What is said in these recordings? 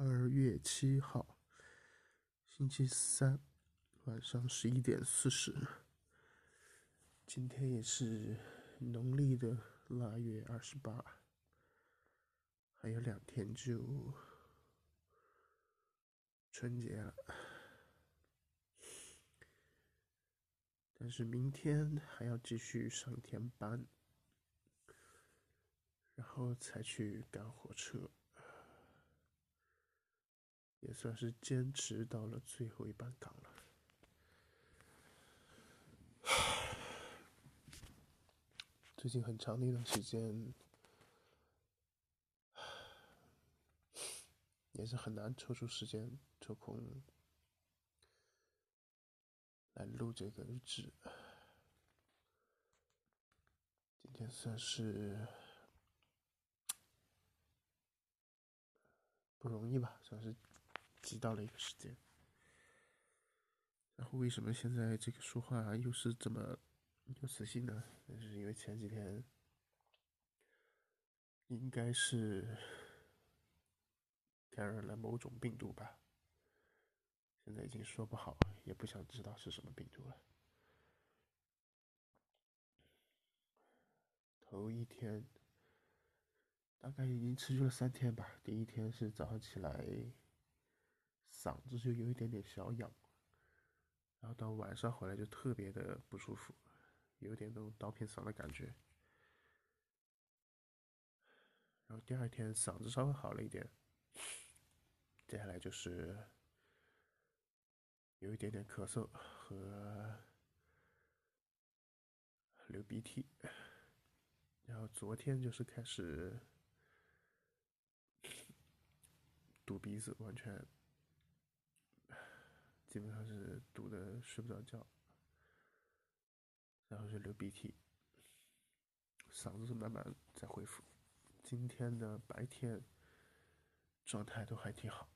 二月七号，星期三，晚上十一点四十。今天也是农历的腊月二十八，还有两天就春节了。但是明天还要继续上一天班，然后才去赶火车，也算是坚持到了最后一班岗了。最近很长的一段时间，也是很难抽出时间抽空。来录这个日志，今天算是不容易吧，算是挤到了一个时间。然后为什么现在这个说话又是这么有磁性呢？那是因为前几天应该是感染了某种病毒吧。现在已经说不好，也不想知道是什么病毒了。头一天大概已经持续了三天吧。第一天是早上起来嗓子就有一点点小痒，然后到晚上回来就特别的不舒服，有点那种刀片嗓的感觉。然后第二天嗓子稍微好了一点，接下来就是。有一点点咳嗽和流鼻涕，然后昨天就是开始 堵鼻子，完全基本上是堵的睡不着觉，然后就流鼻涕，嗓子是慢慢在恢复。今天的白天状态都还挺好，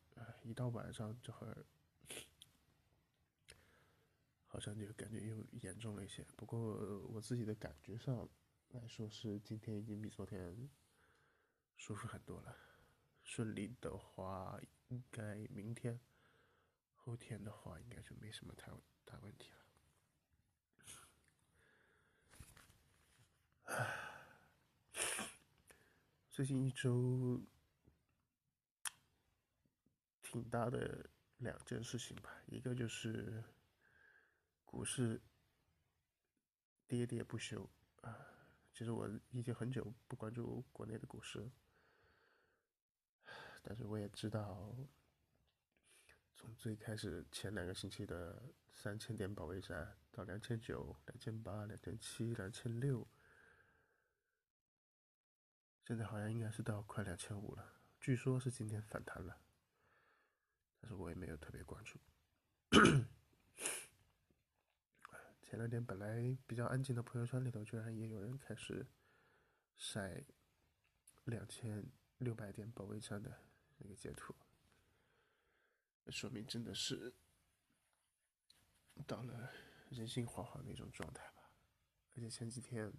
一到晚上这会儿。好像就感觉又严重了一些，不过我自己的感觉上来说是今天已经比昨天舒服很多了。顺利的话，应该明天、后天的话，应该就没什么太大问题了。最近一周挺大的两件事情吧，一个就是。股市跌跌不休啊！其实我已经很久不关注国内的股市，但是我也知道，从最开始前两个星期的三千点保卫战到两千九、两千八、两千七、两千六，现在好像应该是到快两千五了。据说是今天反弹了，但是我也没有特别关注。前两天本来比较安静的朋友圈里头，居然也有人开始晒两千六百点保卫战的那个截图，说明真的是到了人心惶惶的一种状态吧。而且前几天，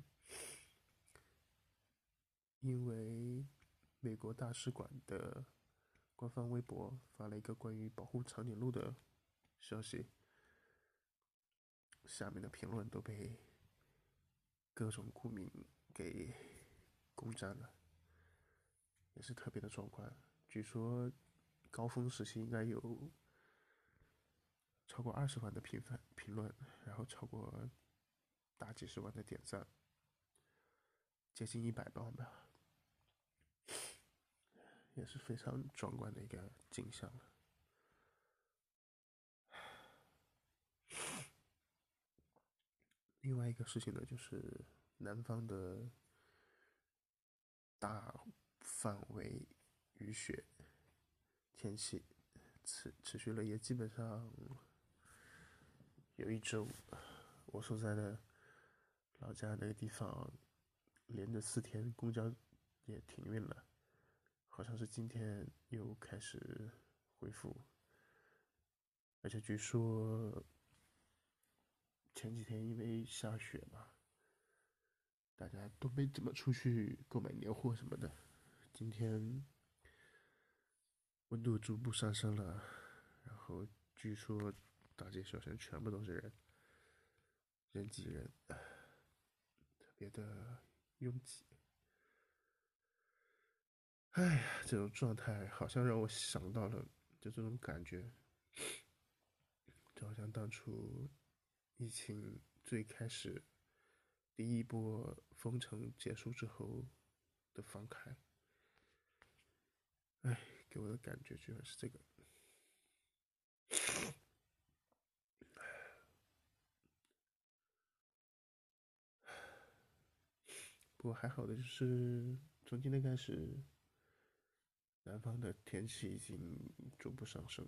因为美国大使馆的官方微博发了一个关于保护长颈鹿的消息。下面的评论都被各种股民给攻占了，也是特别的壮观。据说高峰时期应该有超过二十万的评分评论，然后超过大几十万的点赞，接近一百万吧，也是非常壮观的一个景象了。另外一个事情呢，就是南方的大范围雨雪天气持持续了，也基本上有一周。我所在的老家那个地方，连着四天公交也停运了，好像是今天又开始恢复，而且据说。前几天因为下雪嘛，大家都没怎么出去购买年货什么的。今天温度逐步上升了，然后据说大街小巷全部都是人，人挤人，特别的拥挤。哎呀，这种状态好像让我想到了，就这种感觉，就好像当初疫情最开始第一波封城结束之后的放开。哎，给我的感觉居然是这个。不过还好的就是，从今天开始。南方的天气已经逐步上升，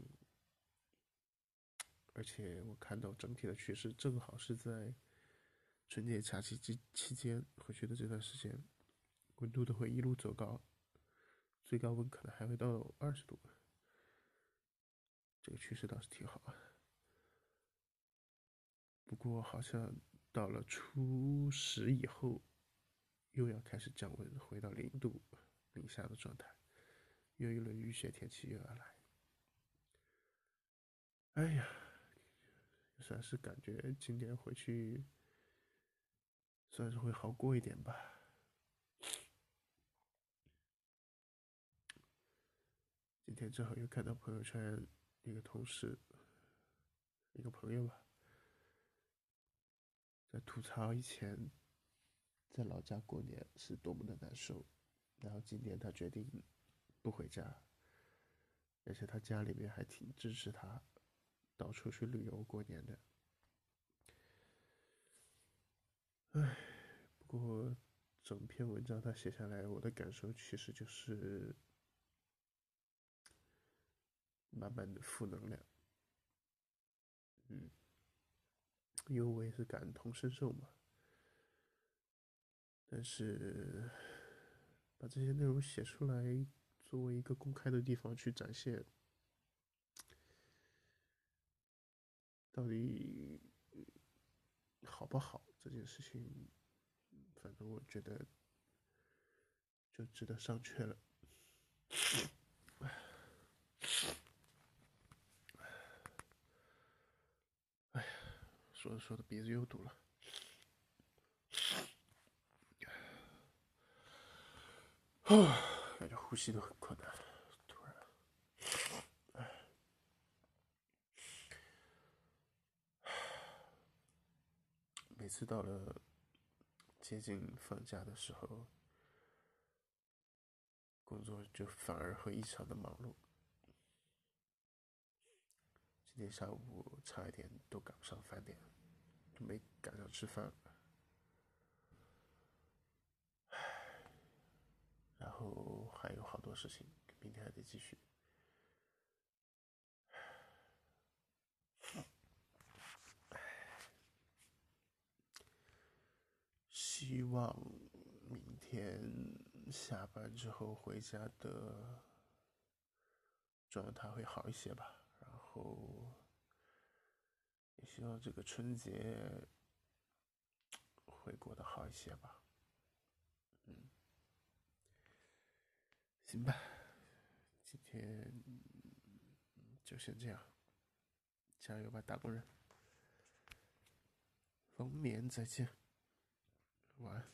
而且我看到整体的趋势正好是在春节假期期期间回去的这段时间，温度都会一路走高，最高温可能还会到二十度，这个趋势倒是挺好。不过好像到了初十以后，又要开始降温，回到零度零下的状态。又一轮雨雪天气又要来，哎呀，算是感觉今年回去算是会好过一点吧。天正好又看到朋友圈，一个同事，一个朋友吧，在吐槽以前在老家过年是多么的难受，然后今年他决定。不回家，而且他家里面还挺支持他，到处去旅游过年的。唉，不过整篇文章他写下来，我的感受其实就是满满的负能量。嗯，因为我也是感同身受嘛，但是把这些内容写出来。作为一个公开的地方去展现，到底好不好？这件事情，反正我觉得就值得商榷了。哎呀，说着说着鼻子又堵了。啊。感觉呼吸都很困难，突然，每次到了接近放假的时候，工作就反而会异常的忙碌。今天下午差一点都赶不上饭点，没赶上吃饭。唉然后还有好多事情，明天还得继续。希望明天下班之后回家的状态会好一些吧。然后希望这个春节会过得好一些吧。嗯行吧，今天就先这样，加油吧，打工人！逢年再见，晚安。